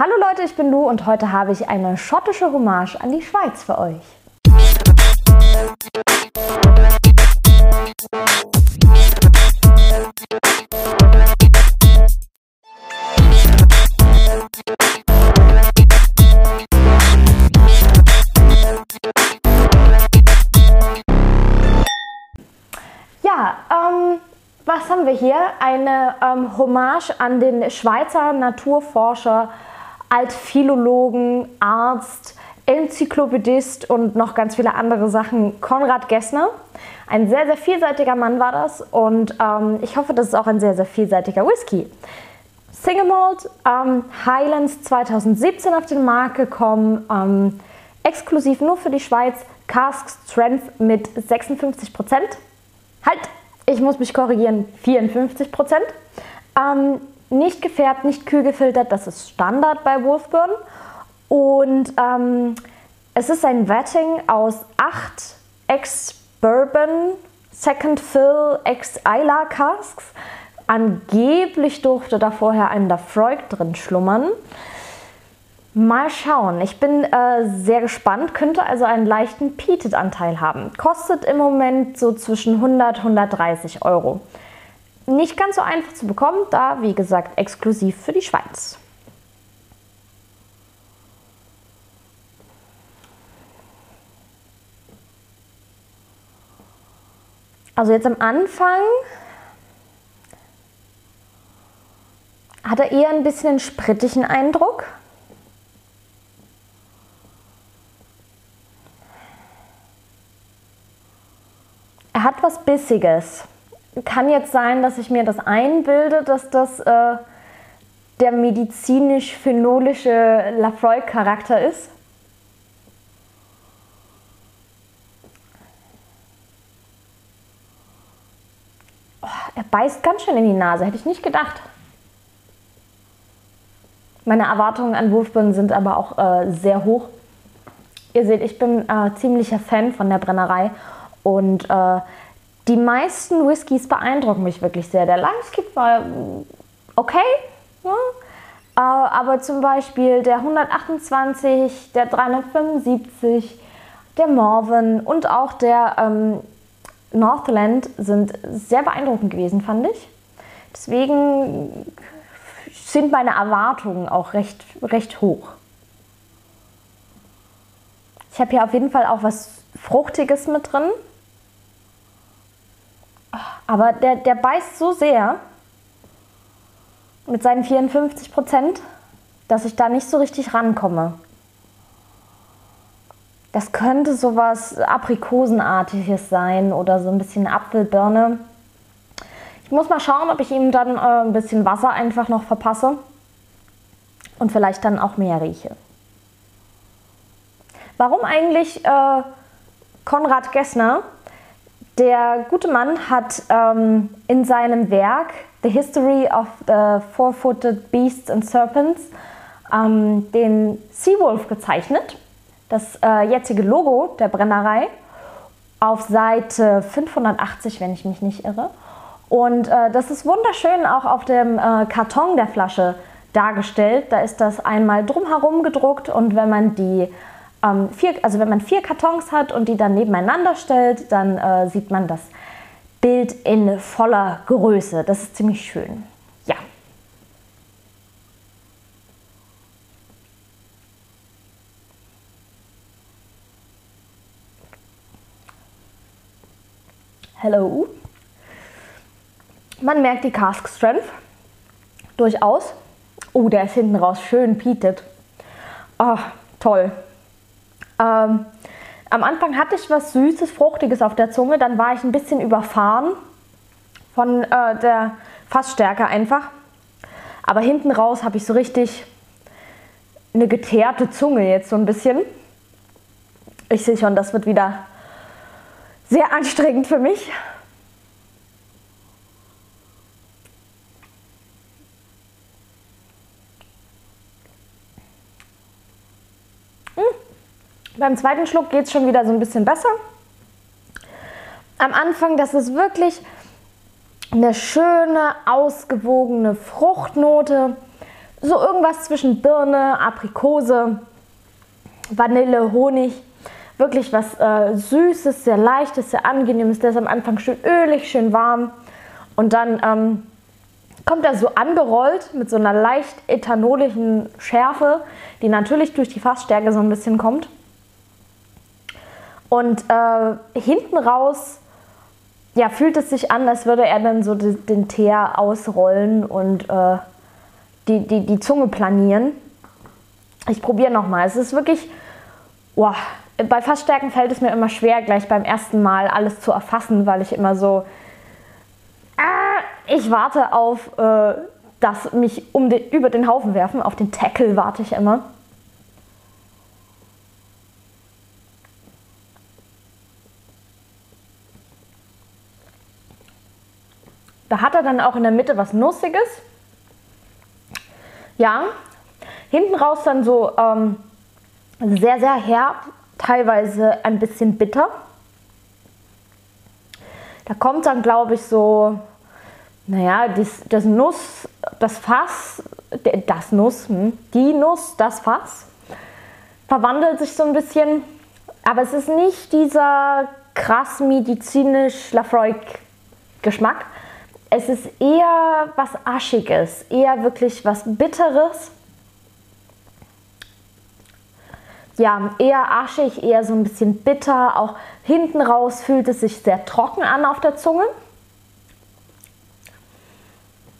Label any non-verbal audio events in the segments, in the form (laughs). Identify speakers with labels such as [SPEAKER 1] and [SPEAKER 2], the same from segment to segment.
[SPEAKER 1] Hallo Leute, ich bin Lu und heute habe ich eine schottische Hommage an die Schweiz für euch. Ja, ähm, was haben wir hier? Eine ähm, Hommage an den Schweizer Naturforscher, Altphilologen, Arzt, Enzyklopädist und noch ganz viele andere Sachen, Konrad Gessner. Ein sehr, sehr vielseitiger Mann war das und ähm, ich hoffe, das ist auch ein sehr, sehr vielseitiger Whisky. Single Malt, ähm, Highlands 2017 auf den Markt gekommen, ähm, exklusiv nur für die Schweiz, Cask Strength mit 56% Halt, ich muss mich korrigieren, 54 Ähm, nicht gefärbt, nicht kühl gefiltert, das ist Standard bei Wolfburn. Und ähm, es ist ein Wetting aus 8 Ex-Bourbon Second Fill Ex-Isla Casks. Angeblich durfte da vorher ein Lafroig drin schlummern. Mal schauen. Ich bin äh, sehr gespannt. Könnte also einen leichten Peated-Anteil haben. Kostet im Moment so zwischen 100 130 Euro. Nicht ganz so einfach zu bekommen, da wie gesagt exklusiv für die Schweiz. Also jetzt am Anfang hat er eher ein bisschen einen sprittigen Eindruck. Er hat was Bissiges. Kann jetzt sein, dass ich mir das einbilde, dass das äh, der medizinisch-phenolische Lafroy-Charakter ist. Oh, er beißt ganz schön in die Nase, hätte ich nicht gedacht. Meine Erwartungen an Wurfbirnen sind aber auch äh, sehr hoch. Ihr seht, ich bin äh, ziemlicher Fan von der Brennerei und äh, die meisten Whiskys beeindrucken mich wirklich sehr. Der Langskip war okay, ja, äh, aber zum Beispiel der 128, der 375, der Morven und auch der ähm, Northland sind sehr beeindruckend gewesen, fand ich. Deswegen sind meine Erwartungen auch recht, recht hoch. Ich habe hier auf jeden Fall auch was Fruchtiges mit drin. Aber der, der beißt so sehr mit seinen 54 Prozent, dass ich da nicht so richtig rankomme. Das könnte sowas Aprikosenartiges sein oder so ein bisschen Apfelbirne. Ich muss mal schauen, ob ich ihm dann äh, ein bisschen Wasser einfach noch verpasse und vielleicht dann auch mehr rieche. Warum eigentlich äh, Konrad Gessner? Der gute Mann hat ähm, in seinem Werk The History of the Four-Footed Beasts and Serpents ähm, den Seawolf gezeichnet. Das äh, jetzige Logo der Brennerei auf Seite 580, wenn ich mich nicht irre. Und äh, das ist wunderschön auch auf dem äh, Karton der Flasche dargestellt. Da ist das einmal drumherum gedruckt und wenn man die ähm, vier, also wenn man vier Kartons hat und die dann nebeneinander stellt, dann äh, sieht man das Bild in voller Größe. Das ist ziemlich schön. Ja. Hello. Man merkt die Cask Strength durchaus. Oh, der ist hinten raus schön peated. Oh, toll. Ähm, am Anfang hatte ich was Süßes, Fruchtiges auf der Zunge, dann war ich ein bisschen überfahren von äh, der Fassstärke einfach. Aber hinten raus habe ich so richtig eine geteerte Zunge jetzt so ein bisschen. Ich sehe schon, das wird wieder sehr anstrengend für mich. Beim zweiten Schluck geht es schon wieder so ein bisschen besser. Am Anfang, das ist wirklich eine schöne, ausgewogene Fruchtnote, so irgendwas zwischen Birne, Aprikose, Vanille, Honig. Wirklich was äh, Süßes, sehr Leichtes, sehr Angenehmes. Der ist am Anfang schön ölig, schön warm. Und dann ähm, kommt er so angerollt mit so einer leicht ethanolischen Schärfe, die natürlich durch die Fassstärke so ein bisschen kommt. Und äh, hinten raus ja, fühlt es sich an, als würde er dann so den, den Teer ausrollen und äh, die, die, die Zunge planieren. Ich probiere nochmal. Es ist wirklich, boah, bei Fassstärken fällt es mir immer schwer, gleich beim ersten Mal alles zu erfassen, weil ich immer so, äh, ich warte auf äh, das mich um den, über den Haufen werfen, auf den Tackle warte ich immer. Da hat er dann auch in der Mitte was Nussiges. Ja, hinten raus dann so ähm, sehr, sehr herb, teilweise ein bisschen bitter. Da kommt dann, glaube ich, so, naja, das, das Nuss, das Fass, das Nuss, hm, die Nuss, das Fass, verwandelt sich so ein bisschen. Aber es ist nicht dieser krass medizinisch Lafroig-Geschmack, es ist eher was Aschiges, eher wirklich was Bitteres. Ja, eher aschig, eher so ein bisschen bitter. Auch hinten raus fühlt es sich sehr trocken an auf der Zunge.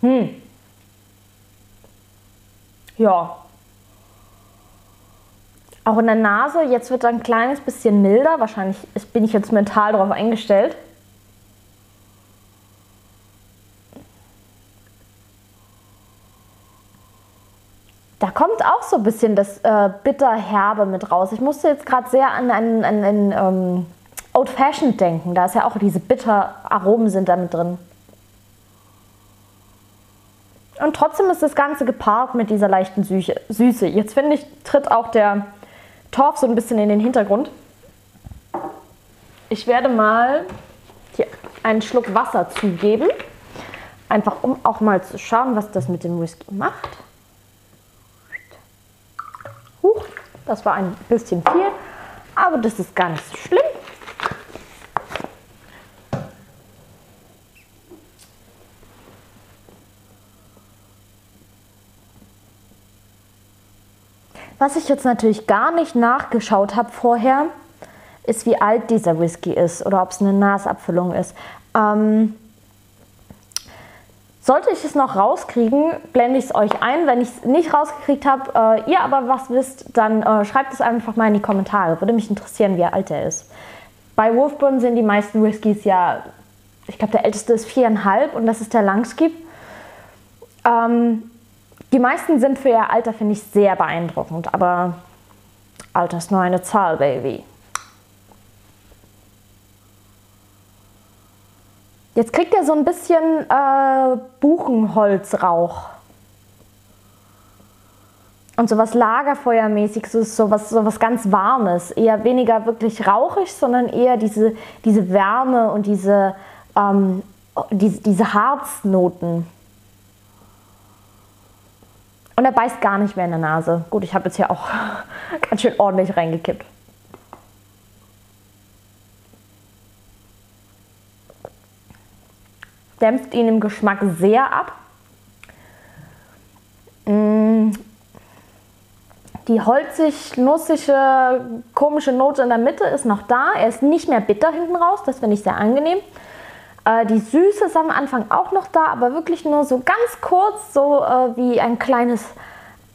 [SPEAKER 1] Hm. Ja. Auch in der Nase, jetzt wird er ein kleines bisschen milder. Wahrscheinlich bin ich jetzt mental darauf eingestellt. Kommt auch so ein bisschen das äh, bitter-herbe mit raus. Ich musste jetzt gerade sehr an einen, an einen ähm, Old Fashioned denken. Da ist ja auch diese bitter Aromen sind da mit drin. Und trotzdem ist das Ganze gepaart mit dieser leichten Süße. Jetzt finde ich, tritt auch der Torf so ein bisschen in den Hintergrund. Ich werde mal hier einen Schluck Wasser zugeben. Einfach um auch mal zu schauen, was das mit dem Whisky macht. Das war ein bisschen viel, aber das ist gar nicht so schlimm. Was ich jetzt natürlich gar nicht nachgeschaut habe vorher, ist, wie alt dieser Whisky ist oder ob es eine Nasabfüllung ist. Ähm, sollte ich es noch rauskriegen, blende ich es euch ein. Wenn ich es nicht rausgekriegt habe, äh, ihr aber was wisst, dann äh, schreibt es einfach mal in die Kommentare. Würde mich interessieren, wie alt er ist. Bei Wolfburn sind die meisten Whiskys ja, ich glaube, der älteste ist viereinhalb und das ist der Langskip. Ähm, die meisten sind für ihr Alter, finde ich, sehr beeindruckend, aber Alter ist nur eine Zahl, Baby. Jetzt kriegt er so ein bisschen äh, Buchenholzrauch. Und so was Lagerfeuermäßiges, so was, so was ganz Warmes. Eher weniger wirklich rauchig, sondern eher diese, diese Wärme und diese, ähm, diese, diese Harznoten. Und er beißt gar nicht mehr in der Nase. Gut, ich habe jetzt hier auch (laughs) ganz schön ordentlich reingekippt. Dämpft ihn im Geschmack sehr ab. Mm. Die holzig, nussige, komische Note in der Mitte ist noch da. Er ist nicht mehr bitter hinten raus, das finde ich sehr angenehm. Äh, die Süße ist am Anfang auch noch da, aber wirklich nur so ganz kurz, so äh, wie ein kleines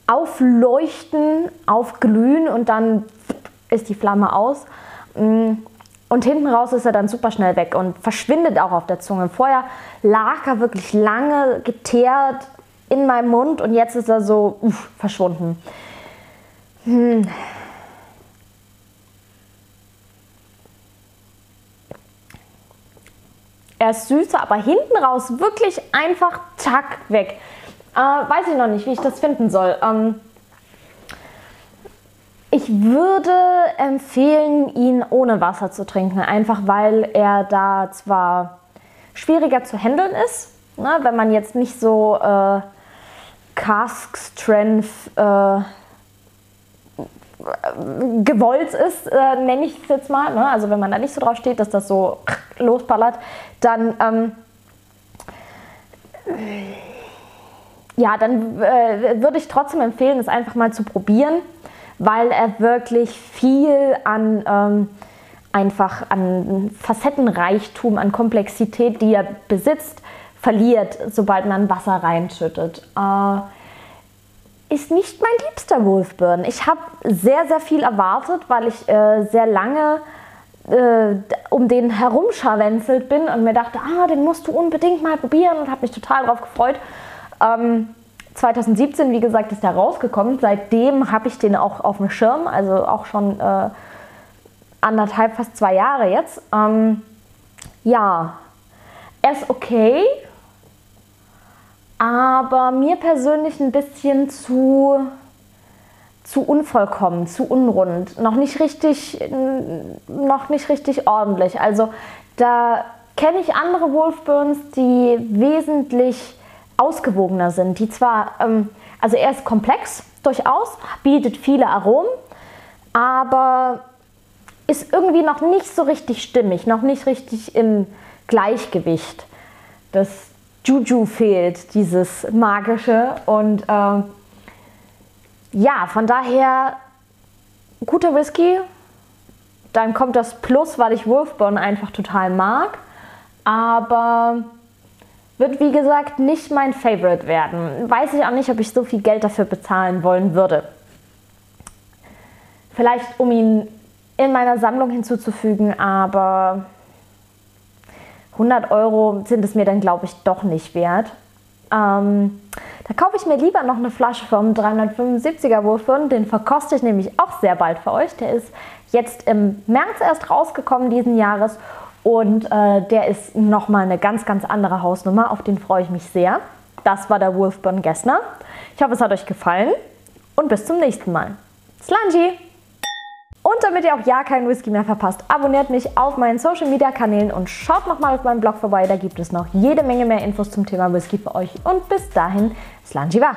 [SPEAKER 1] Aufleuchten, Aufglühen und dann ist die Flamme aus. Mm. Und hinten raus ist er dann super schnell weg und verschwindet auch auf der Zunge. Vorher lag er wirklich lange geteert in meinem Mund und jetzt ist er so uff, verschwunden. Hm. Er ist süßer, aber hinten raus wirklich einfach zack weg. Äh, weiß ich noch nicht, wie ich das finden soll. Ähm, ich würde empfehlen, ihn ohne Wasser zu trinken, einfach weil er da zwar schwieriger zu handeln ist, ne, wenn man jetzt nicht so äh, Cask Strength äh, gewollt ist, äh, nenne ich es jetzt mal. Ne? Also wenn man da nicht so drauf steht, dass das so losballert, dann ähm, ja, dann äh, würde ich trotzdem empfehlen, es einfach mal zu probieren, weil er wirklich viel an ähm, einfach an Facettenreichtum, an Komplexität, die er besitzt, verliert, sobald man Wasser reinschüttet. Äh, ist nicht mein liebster Wolfburn. Ich habe sehr, sehr viel erwartet, weil ich äh, sehr lange äh, um den herumscharwenzelt bin und mir dachte, ah, den musst du unbedingt mal probieren und habe mich total darauf gefreut. Ähm, 2017, wie gesagt, ist der rausgekommen. Seitdem habe ich den auch auf dem Schirm, also auch schon äh, anderthalb, fast zwei Jahre jetzt. Ähm, ja, er ist okay, aber mir persönlich ein bisschen zu, zu unvollkommen, zu unrund, noch nicht richtig, noch nicht richtig ordentlich. Also da kenne ich andere Wolfburns, die wesentlich ausgewogener sind, die zwar, ähm, also er ist komplex durchaus, bietet viele Aromen, aber ist irgendwie noch nicht so richtig stimmig, noch nicht richtig im Gleichgewicht. Das Juju fehlt, dieses magische. Und äh, ja, von daher guter Whisky. Dann kommt das Plus, weil ich Wolfburn einfach total mag. Aber wird wie gesagt nicht mein Favorite werden. Weiß ich auch nicht, ob ich so viel Geld dafür bezahlen wollen würde. Vielleicht um ihn in meiner Sammlung hinzuzufügen, aber 100 Euro sind es mir dann, glaube ich, doch nicht wert. Ähm, da kaufe ich mir lieber noch eine Flasche vom 375er Wurfbirn. Den verkoste ich nämlich auch sehr bald für euch. Der ist jetzt im März erst rausgekommen diesen Jahres und äh, der ist nochmal eine ganz, ganz andere Hausnummer. Auf den freue ich mich sehr. Das war der Wolfburn Gessner. Ich hoffe, es hat euch gefallen und bis zum nächsten Mal. Slangy! Und damit ihr auch ja keinen Whisky mehr verpasst, abonniert mich auf meinen Social Media Kanälen und schaut nochmal auf meinem Blog vorbei. Da gibt es noch jede Menge mehr Infos zum Thema Whisky für euch. Und bis dahin, Slanjiva!